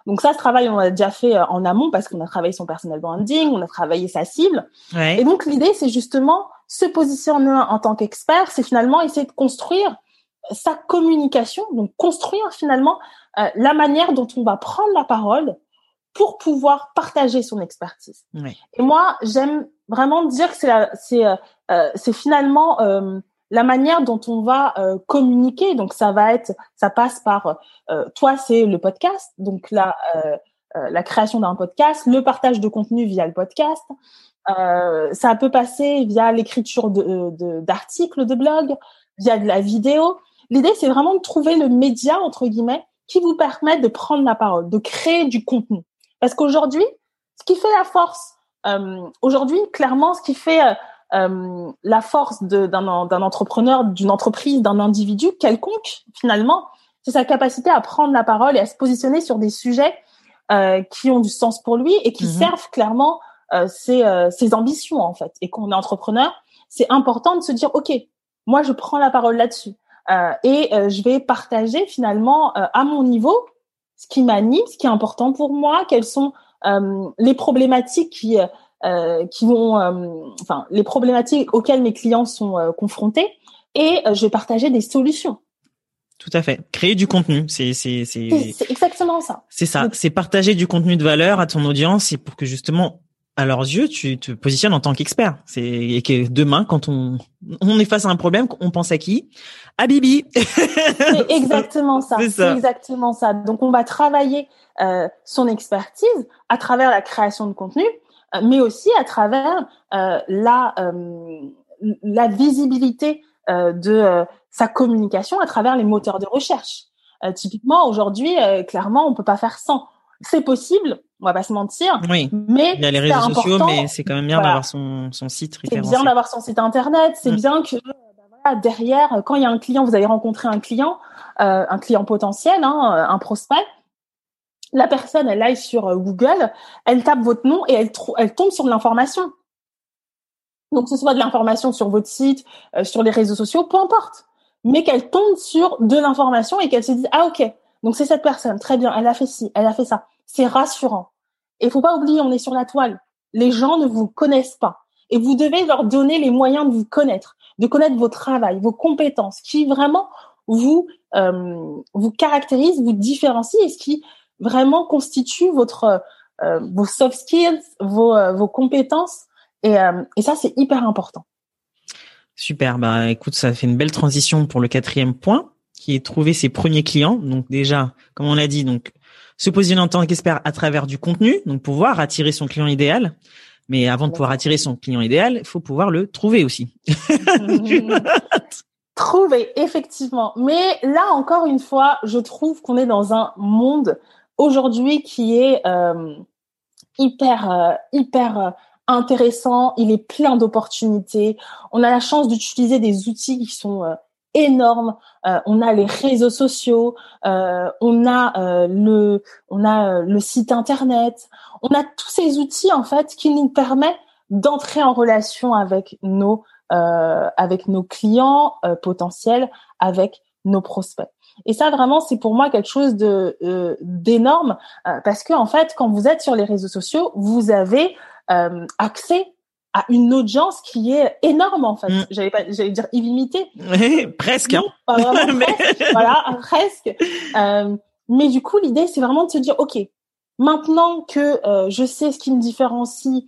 S2: Donc ça, ce travail, on l'a déjà fait euh, en amont parce qu'on a travaillé son personal branding, on a travaillé sa cible.
S1: Ouais.
S2: Et donc l'idée, c'est justement se positionner en tant qu'expert, c'est finalement essayer de construire sa communication, donc construire finalement euh, la manière dont on va prendre la parole pour pouvoir partager son expertise.
S1: Ouais.
S2: Et moi, j'aime vraiment dire que c'est euh, c'est finalement euh, la manière dont on va euh, communiquer. Donc ça va être, ça passe par euh, toi, c'est le podcast, donc la euh, la création d'un podcast, le partage de contenu via le podcast. ça peut passer via l'écriture de d'articles de, de blog, via de la vidéo. L'idée, c'est vraiment de trouver le média entre guillemets qui vous permet de prendre la parole, de créer du contenu. Parce qu'aujourd'hui, ce qui fait la force, aujourd'hui, clairement, ce qui fait euh, la force d'un entrepreneur, d'une entreprise, d'un individu quelconque, finalement, c'est sa capacité à prendre la parole et à se positionner sur des sujets euh, qui ont du sens pour lui et qui
S1: Mhm.
S2: servent clairement euh, ses, euh, ses ambitions, en fait. Et quand on est entrepreneur, c'est important de se dire, OK, moi, je prends la parole là-dessus. Euh, et euh, je vais partager finalement euh, à mon niveau ce qui m'anime, ce qui est important pour moi, quelles sont euh, les problématiques qui euh, qui vont, euh, enfin, les problématiques auxquelles mes clients sont euh, confrontés, et euh, je vais partager des solutions.
S1: Tout à fait. Créer du contenu, c'est c'est c'est
S2: exactement ça.
S1: c'est ça. C'est partager du contenu de valeur à ton audience, et pour que justement à leurs yeux, tu te positionnes en tant qu'expert. C'est et que demain, quand on on est face à un problème, on pense à qui? À Bibi.
S2: C'est exactement ça.
S1: C'est ça.
S2: C'est exactement ça. Donc, on va travailler euh, son expertise à travers la création de contenu, euh, mais aussi à travers euh, la euh, la visibilité euh, de euh, sa communication à travers les moteurs de recherche. Euh, typiquement, aujourd'hui, euh, clairement, on peut pas faire sans. C'est possible, on va pas se mentir,
S1: oui.
S2: mais
S1: Il y a les
S2: c'est
S1: réseaux sociaux, mais c'est quand même bien
S2: Voilà.
S1: d'avoir son son site
S2: C'est
S1: référencé.
S2: bien d'avoir son site internet, c'est
S1: Mm.
S2: bien que euh, bah voilà, derrière, euh, quand il y a un client, vous avez rencontré un client, euh, un client potentiel, hein, euh, un prospect, la personne, elle aille sur euh, Google, elle tape votre nom et elle, tombe sur de l'information. Donc, que ce soit de l'information sur votre site, euh, sur les réseaux sociaux, peu importe. Mais qu'elle tombe sur de l'information et qu'elle se dise, ah ok, donc c'est cette personne, très bien, elle a fait ci, elle a fait ça. C'est rassurant. Et faut pas oublier, on est sur la toile. Les gens ne vous connaissent pas. Et vous devez leur donner les moyens de vous connaître, de connaître vos travail, vos compétences, qui vraiment vous euh, vous caractérise, vous différencie et ce qui vraiment constitue votre euh, vos soft skills, vos euh, vos compétences Et, euh, et ça, c'est hyper important.
S1: Super. Bah, écoute, ça fait une belle transition pour le quatrième point, qui est trouver ses premiers clients. Donc déjà, comme on l'a dit, donc se positionner en tant qu'expert à travers du contenu, donc pouvoir attirer son client idéal. Mais avant de pouvoir attirer son client idéal, il faut pouvoir le trouver aussi.
S2: trouver, effectivement. Mais là, encore une fois, je trouve qu'on est dans un monde aujourd'hui qui est euh, hyper, euh, hyper euh, intéressant. Il est plein d'opportunités. On a la chance d'utiliser des outils qui sont énormes. on a les réseaux sociaux, on a le, on a le site internet. On a tous ces outils en fait qui nous permettent d'entrer en relation avec nos avec nos clients potentiels, avec nos prospects. Et ça, vraiment, c'est pour moi quelque chose de euh, d'énorme euh, parce que en fait, quand vous êtes sur les réseaux sociaux, vous avez euh, accès à une audience qui est énorme en fait. Mm. J'allais pas, j'allais dire illimitée.
S1: Oui, presque. hein.
S2: pas vraiment presque. voilà, presque. mais du coup, l'idée, c'est vraiment de se dire, ok, maintenant que je sais ce qui me différencie,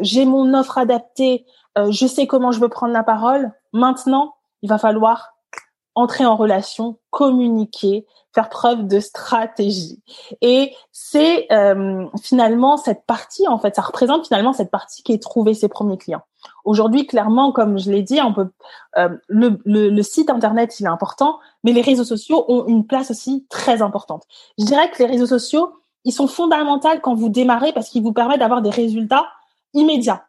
S2: j'ai mon offre adaptée, je sais comment je veux prendre la parole. Maintenant, il va falloir entrer en relation, communiquer, faire preuve de stratégie. Et c'est euh, finalement cette partie, en fait, ça représente finalement cette partie qui est trouver ses premiers clients. Aujourd'hui, clairement, comme je l'ai dit, on peut euh, le, le, le, site internet, il est important, mais les réseaux sociaux ont une place aussi très importante. Je dirais que les réseaux sociaux, ils sont fondamentaux quand vous démarrez parce qu'ils vous permettent d'avoir des résultats immédiats.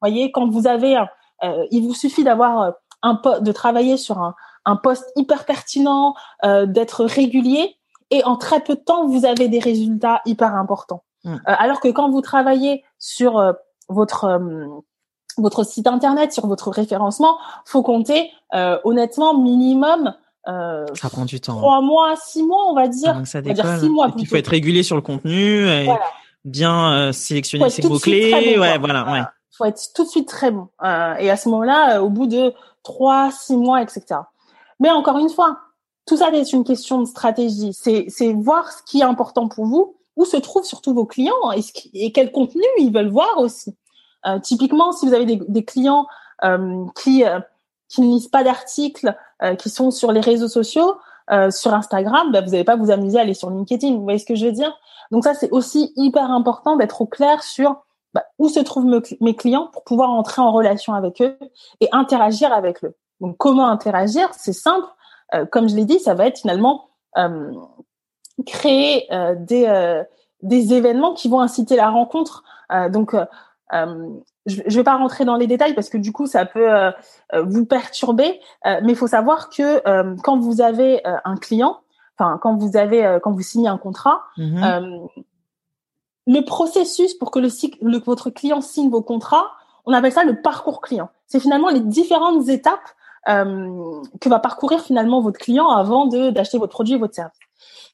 S2: Vous voyez, quand vous avez, euh, il vous suffit d'avoir un de travailler sur un, un poste hyper pertinent, euh, d'être régulier, et en très peu de temps, vous avez des résultats hyper importants. Mm. Euh, alors que quand vous travaillez sur euh, votre votre site internet, sur votre référencement, faut compter honnêtement minimum
S1: euh, ça prend du temps.
S2: Trois mois, six mois, on va dire.
S1: ça on va dire six mois. il faut être régulier sur le contenu et bien sélectionner ses mots clés. ouais, voilà, ouais.
S2: Faut être tout de suite très bon. et à ce moment-là, au bout de trois, six mois, etc. Mais encore une fois, tout ça est une question de stratégie. C'est voir ce qui est important pour vous, où se trouvent surtout vos clients et, ce et quel contenu ils veulent voir aussi. Euh, typiquement, si vous avez des, des clients euh, qui euh, qui ne lisent pas d'articles, euh, qui sont sur les réseaux sociaux, euh, sur Instagram, bah, vous n'allez pas vous amuser à aller sur LinkedIn. Vous voyez ce que je veux dire? Donc ça, c'est aussi hyper important d'être au clair sur bah, où se trouvent mes clients pour pouvoir entrer en relation avec eux et interagir avec eux. Donc, comment interagir C'est simple. Euh, comme je l'ai dit, ça va être finalement euh, créer euh, des, des événements qui vont inciter la rencontre. donc, je ne vais pas rentrer dans les détails parce que du coup, ça peut vous perturber. mais il faut savoir que quand vous avez un client, enfin, quand vous avez, quand vous signez un contrat, mm-hmm. le processus pour que le, le, votre client signe vos contrats, on appelle ça le parcours client. C'est finalement les différentes étapes euh, que va parcourir finalement votre client avant de d'acheter votre produit et votre service.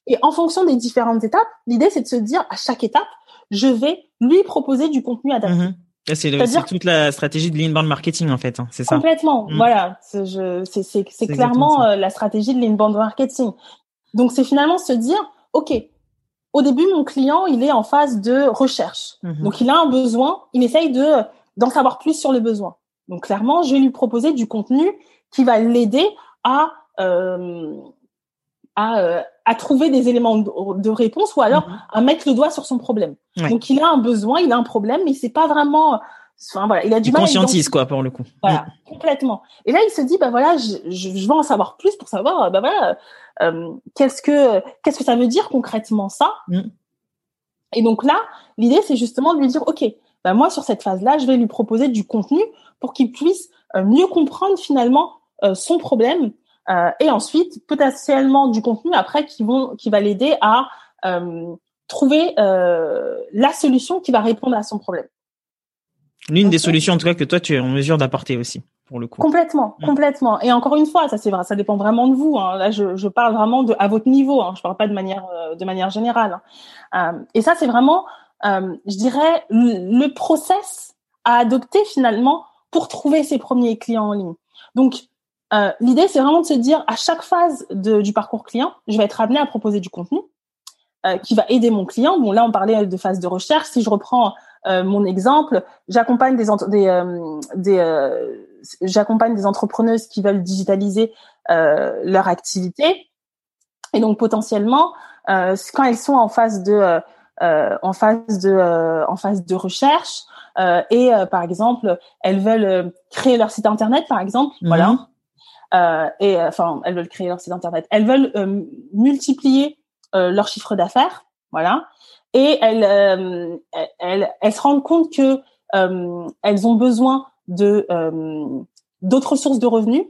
S2: Et en fonction des différentes étapes, l'idée c'est de se dire à chaque étape, je vais lui proposer du contenu adapté.
S1: Mm C'est toute la stratégie de l'inbound marketing en fait, hein, c'est ça.
S2: Complètement, mm. voilà. C'est clairement euh, la stratégie de l'inbound marketing. Donc c'est finalement se dire, ok, au début mon client il est en phase de recherche, mm-hmm. donc il a un besoin, il essaye de d'en savoir plus sur le besoin. Donc clairement, je vais lui proposer du contenu qui va l'aider à euh, à, euh, à, trouver des éléments de, réponse ou alors mhm. à mettre le doigt sur son problème. Donc il a un besoin, il a un problème, mais c'est pas vraiment. Enfin voilà, il a du
S1: il mal. Conscientise quoi pour le coup.
S2: Voilà, mm. complètement. Et là il se dit bah voilà, je, je, je veux en savoir plus pour savoir bah voilà euh, qu'est-ce que qu'est-ce que ça veut dire concrètement ça? Mm. Et donc là l'idée c'est justement de lui dire ok bah moi sur cette phase là je vais lui proposer du contenu pour qu'il puisse euh, mieux comprendre finalement euh, son problème euh, et ensuite potentiellement du contenu après qui vont qui va l'aider à euh, trouver la solution qui va répondre à son problème.
S1: L'une des solutions en tout cas que toi tu es en mesure d'apporter aussi pour le coup.
S2: Complètement, mm. complètement. Et encore une fois, ça c'est vrai, ça dépend vraiment de vous. Hein. Là, je, je, parle vraiment de à votre niveau. Hein. Je parle pas de manière de manière générale. Hein. et ça c'est vraiment, je dirais, le, le process à adopter finalement pour trouver ses premiers clients en ligne. Donc euh, l'idée, c'est vraiment de se dire à chaque phase de, du parcours client, je vais être amené à proposer du contenu euh, qui va aider mon client. Bon, là, on parlait de phase de recherche. Si je reprends mon exemple, j'accompagne des des des j'accompagne des entrepreneuses qui veulent digitaliser leur activité et donc potentiellement quand elles sont en phase de en phase de en phase de recherche et par exemple elles veulent créer leur site internet par exemple mhm. voilà euh, et euh, enfin, elles veulent créer leur site internet. Elles veulent euh, multiplier leur chiffre d'affaires, voilà. Et elles, elles, elles, se rendent compte que elles ont besoin de d'autres sources de revenus.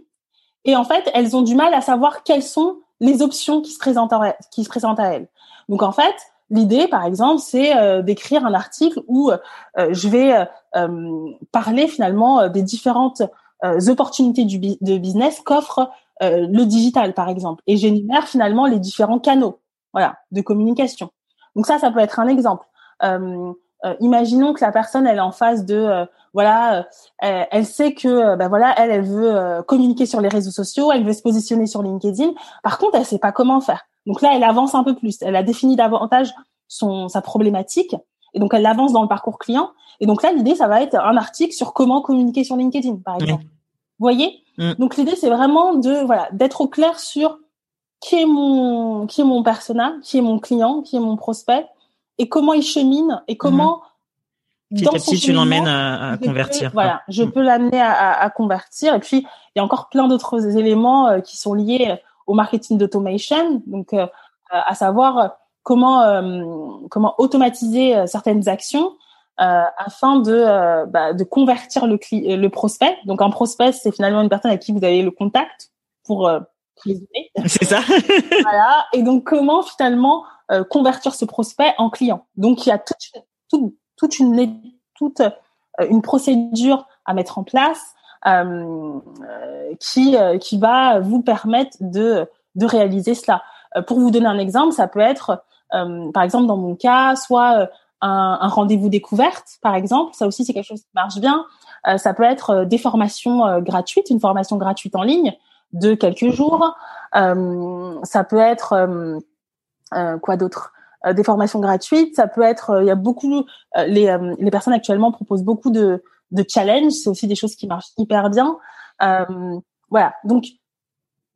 S2: Et en fait, elles ont du mal à savoir quelles sont les options qui se présentent à, qui se présentent à elles. Donc en fait, l'idée, par exemple, c'est d'écrire un article où je vais parler finalement des différentes euh, opportunités du, de business qu'offre euh, le digital, par exemple. Et j'énumère finalement les différents canaux, voilà, de communication. Donc ça, ça peut être un exemple. Euh, imaginons que la personne elle est en phase de voilà elle, sait que ben voilà elle elle veut communiquer sur les réseaux sociaux elle veut se positionner sur LinkedIn par contre elle sait pas comment faire donc là elle avance un peu plus elle a défini davantage son sa problématique et donc elle avance dans le parcours client et donc là, l'idée, ça va être un article sur comment communiquer sur LinkedIn, par exemple. Vous voyez mm. Donc l'idée, c'est vraiment de voilà d'être au clair sur qui est mon qui est mon persona, qui est mon client, qui est mon prospect, et comment il chemine et comment
S1: mm. dans petit tu l'emmènes à, convertir.
S2: voilà, je mm. peux l'amener à, à, convertir. Et puis il y a encore plein d'autres éléments euh, qui sont liés au marketing d'automation, donc euh, à savoir comment euh, comment automatiser certaines actions euh, afin de, euh, bah, de convertir le, le prospect. Donc un prospect, c'est finalement une personne à qui vous avez le contact pour euh,
S1: C'est ça.
S2: voilà. Et donc comment finalement convertir ce prospect en client? Donc il y a toute, toute, toute une toute une procédure à mettre en place euh, qui qui va vous permettre de de réaliser cela. pour vous donner un exemple, ça peut être par exemple dans mon cas, soit un, un rendez-vous découverte, par exemple. Ça aussi, c'est quelque chose qui marche bien. Euh, ça peut être euh, des formations euh, gratuites, une formation gratuite en ligne de quelques jours. ça peut être quoi d'autre? Des formations gratuites. Ça peut être. Il y a beaucoup. les, les personnes actuellement proposent beaucoup de, de challenges. C'est aussi des choses qui marchent hyper bien. voilà. Donc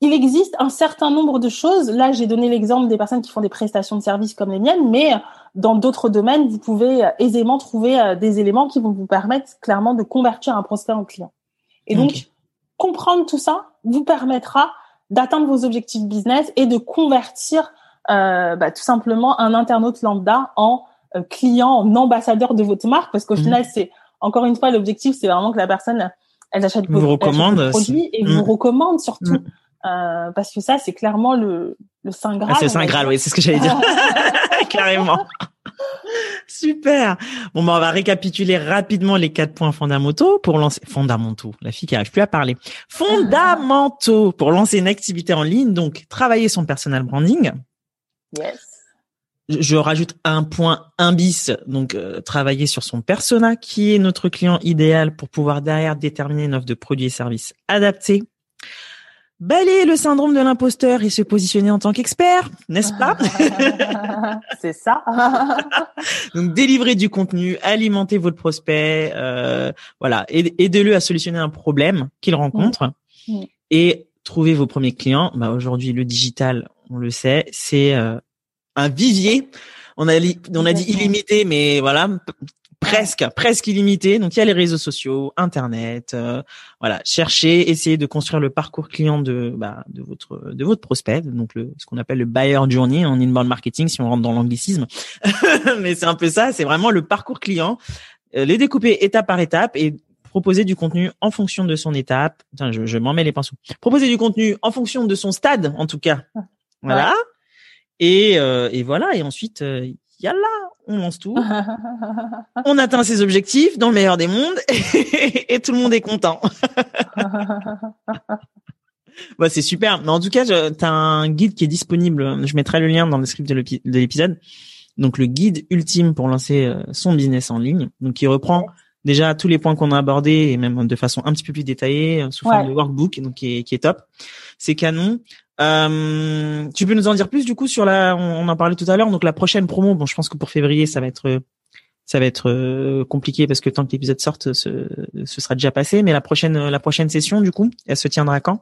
S2: il existe un certain nombre de choses. Là, j'ai donné l'exemple des personnes qui font des prestations de services comme les miennes, mais dans d'autres domaines, vous pouvez euh, aisément trouver euh, des éléments qui vont vous permettre clairement de convertir un prospect en client. Et donc, comprendre tout ça vous permettra d'atteindre vos objectifs business et de convertir euh, bah, tout simplement un internaute lambda en euh, client, en ambassadeur de votre marque, parce qu'au mmh. final, c'est encore une fois l'objectif, c'est vraiment que la personne elle achète
S1: vos, recommande,
S2: produits et vous mmh. recommande surtout. Mmh. Euh, parce que ça, c'est clairement le, le Saint Graal.
S1: Ah, c'est le Saint Graal, oui, c'est ce que j'allais dire. Carrément. Super. Bon, bah, on va récapituler rapidement les quatre points fondamentaux pour lancer, fondamentaux. La fille qui arrive plus à parler. Fondamentaux pour lancer une activité en ligne. Donc, travailler son personal branding.
S2: Yes.
S1: Je rajoute un point, un bis, donc euh, travailler sur son persona, qui est notre client idéal pour pouvoir derrière déterminer une offre de produits et services adaptés balayer le syndrome de l'imposteur et se positionner en tant qu'expert, n'est-ce pas
S2: C'est ça.
S1: Donc délivrer du contenu, alimenter votre prospect, euh, voilà, aidez-le à solutionner un problème qu'il rencontre mm. Mm. et trouver vos premiers clients. Bah aujourd'hui le digital, on le sait, c'est euh, un vivier. On a, on a dit illimité, mais voilà, presque, presque illimité. Donc il y a les réseaux sociaux, Internet, euh, voilà. Cherchez, essayez de construire le parcours client de bah, de votre de votre prospect, donc le ce qu'on appelle le buyer journey en inbound marketing si on rentre dans l'anglicisme. Mais c'est un peu ça, c'est vraiment le parcours client, euh, les découper étape par étape et proposer du contenu en fonction de son étape. Tiens, je, je m'en mets les pinceaux. Proposer du contenu en fonction de son stade, en tout cas. Voilà. Et, euh, et voilà. Et ensuite, on lance tout, on atteint ses objectifs dans le meilleur des mondes et, tout le monde est content. bah, c'est super. Mais en tout cas, tu as un guide qui est disponible. Je mettrai le lien dans le script de l'épisode. Donc le guide ultime pour lancer euh, son business en ligne. Donc il reprend déjà tous les points qu'on a abordés et même de façon un petit peu plus détaillée euh, sous forme de workbook, donc qui est, qui est top. C'est canon. Euh, tu peux nous en dire plus du coup sur la, on, en parlait tout à l'heure, donc la prochaine promo. Bon, je pense que pour février, ça va être euh, ça va être euh, compliqué parce que tant que l'épisode sorte, ce, ce, sera déjà passé. Mais la prochaine, la prochaine session, du coup, elle se tiendra quand?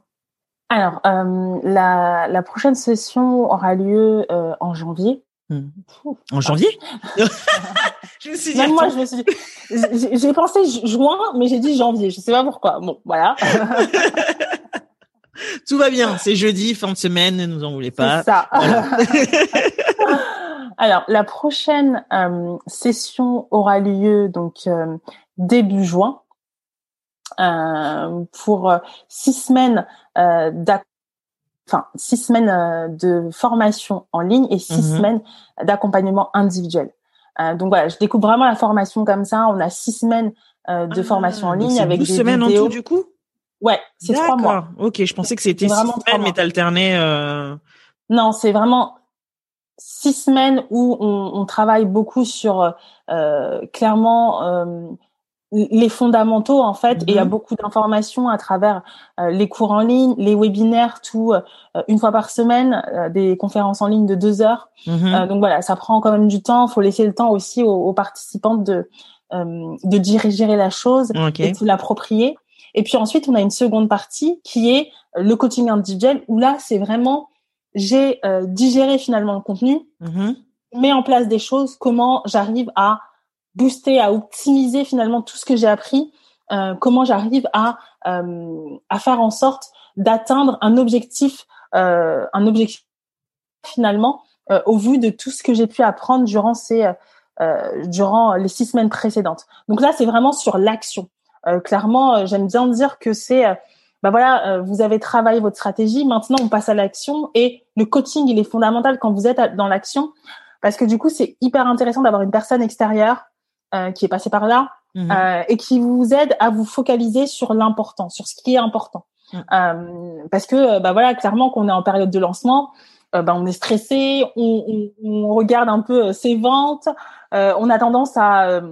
S2: Alors, euh, la, la prochaine session aura lieu euh, en janvier.
S1: Hmm. En janvier?
S2: Je me suis dit. moi, je me suis dit. J'ai pensé juin, mais j'ai dit janvier. Je sais pas pourquoi. Bon, voilà.
S1: Tout va bien. C'est jeudi, fin de semaine. Ne nous en voulez pas.
S2: C'est ça. Alors, la prochaine euh, session aura lieu donc euh, début juin euh, pour six semaines enfin six semaines de formation en ligne et six mhm. semaines d'accompagnement individuel. donc voilà, je découpe vraiment la formation comme ça. On a six semaines de ah, formation en ligne avec des
S1: semaines
S2: en
S1: tout du coup?
S2: Ouais, c'est trois mois.
S1: Ok, je pensais que c'était six semaines, mais t'alternais. Euh...
S2: Non, c'est vraiment six semaines où on, on travaille beaucoup sur euh, clairement euh, les fondamentaux en fait. Et il y a mhm. beaucoup d'informations à travers euh, les cours en ligne, les webinaires, tout euh, une fois par semaine, euh, des conférences en ligne de deux heures. Mhm. donc voilà, ça prend quand même du temps. Il faut laisser le temps aussi aux, aux participants de de diriger la chose et de l'approprier. Et puis ensuite, on a une seconde partie qui est le coaching individuel où là, c'est vraiment j'ai euh, digéré finalement le contenu, mm mets en place des choses, comment j'arrive à booster, à optimiser finalement tout ce que j'ai appris, euh, comment j'arrive à euh, à faire en sorte d'atteindre un objectif, euh, un objectif finalement euh, au vu de tout ce que j'ai pu apprendre durant ces durant les six semaines précédentes. Donc là, c'est vraiment sur l'action. Euh, clairement, euh, j'aime bien dire que c'est euh, bah voilà, vous avez travaillé votre stratégie, maintenant on passe à l'action et le coaching il est fondamental quand vous êtes dans l'action parce que du coup c'est hyper intéressant d'avoir une personne extérieure qui est passée par là mmh et qui vous aide à vous focaliser sur l'important, sur ce qui est important. Mmh. parce que bah voilà, clairement qu'on est en période de lancement, bah, on est stressé, on, on, on, regarde un peu ses ventes, on a tendance à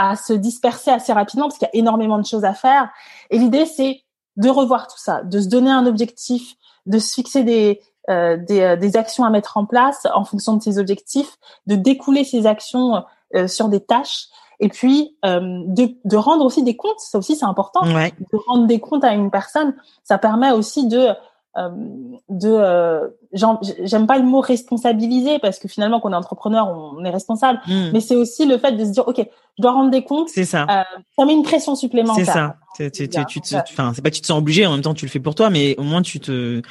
S2: à se disperser assez rapidement parce qu'il y a énormément de choses à faire. Et l'idée, c'est de revoir tout ça, de se donner un objectif, de se fixer des, euh, des, euh, des, actions à mettre en place en fonction de ces objectifs, de découler ces actions euh, sur des tâches et puis euh, de, de, rendre aussi des comptes. Ça aussi, c'est important. De rendre des comptes à une personne, ça permet aussi de de euh, j'aime pas le mot responsabiliser parce que finalement quand on est entrepreneur on est responsable hmm. mais c'est aussi le fait de se dire ok je dois rendre des comptes
S1: c'est ça
S2: euh, ça met une pression supplémentaire
S1: c'est ça tu, tu, enfin c'est pas que tu te sens obligé en même temps tu le fais pour toi mais au moins tu te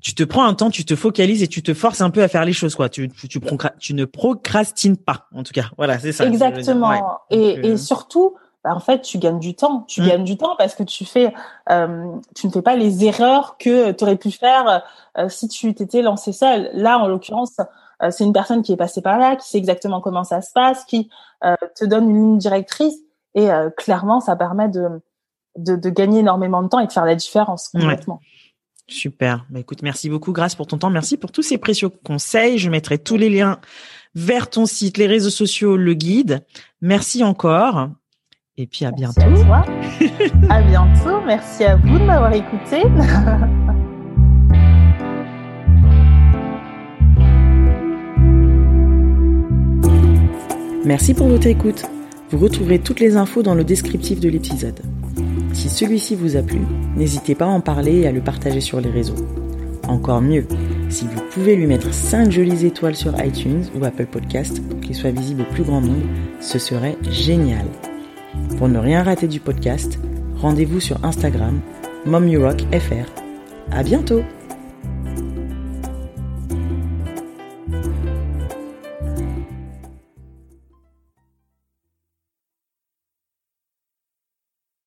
S1: tu te prends un temps, tu te focalises et tu te forces un peu à faire les choses, quoi. Tu, tu, tu, ne procrastines pas, en tout cas. Voilà, c'est ça.
S2: Exactement. et, et surtout, bah, en fait, tu gagnes du temps. Tu mm. gagnes du temps parce que tu fais, euh, tu ne fais pas les erreurs que tu aurais pu faire euh, si tu t'étais lancé seul. Là, en l'occurrence, euh, c'est une personne qui est passée par là, qui sait exactement comment ça se passe, qui te donne une ligne directrice et clairement, ça permet de, de, de, gagner énormément de temps et de faire la différence complètement.
S1: Super. Bah, écoute, merci beaucoup, Grâce, pour ton temps. Merci pour tous ces précieux conseils. Je mettrai tous les liens vers ton site, les réseaux sociaux, le guide. Merci encore. Et puis à bientôt.
S2: À, bientôt. Merci à vous de m'avoir écouté.
S1: Merci pour votre écoute. Vous retrouverez toutes les infos dans le descriptif de l'épisode. Si celui-ci vous a plu, n'hésitez pas à en parler et à le partager sur les réseaux. Encore mieux, si vous pouvez lui mettre 5 jolies étoiles sur iTunes ou Apple Podcast pour qu'il soit visible au plus grand nombre, ce serait génial. Pour ne rien rater du podcast, rendez-vous sur Instagram, MomUrockFR. À bientôt!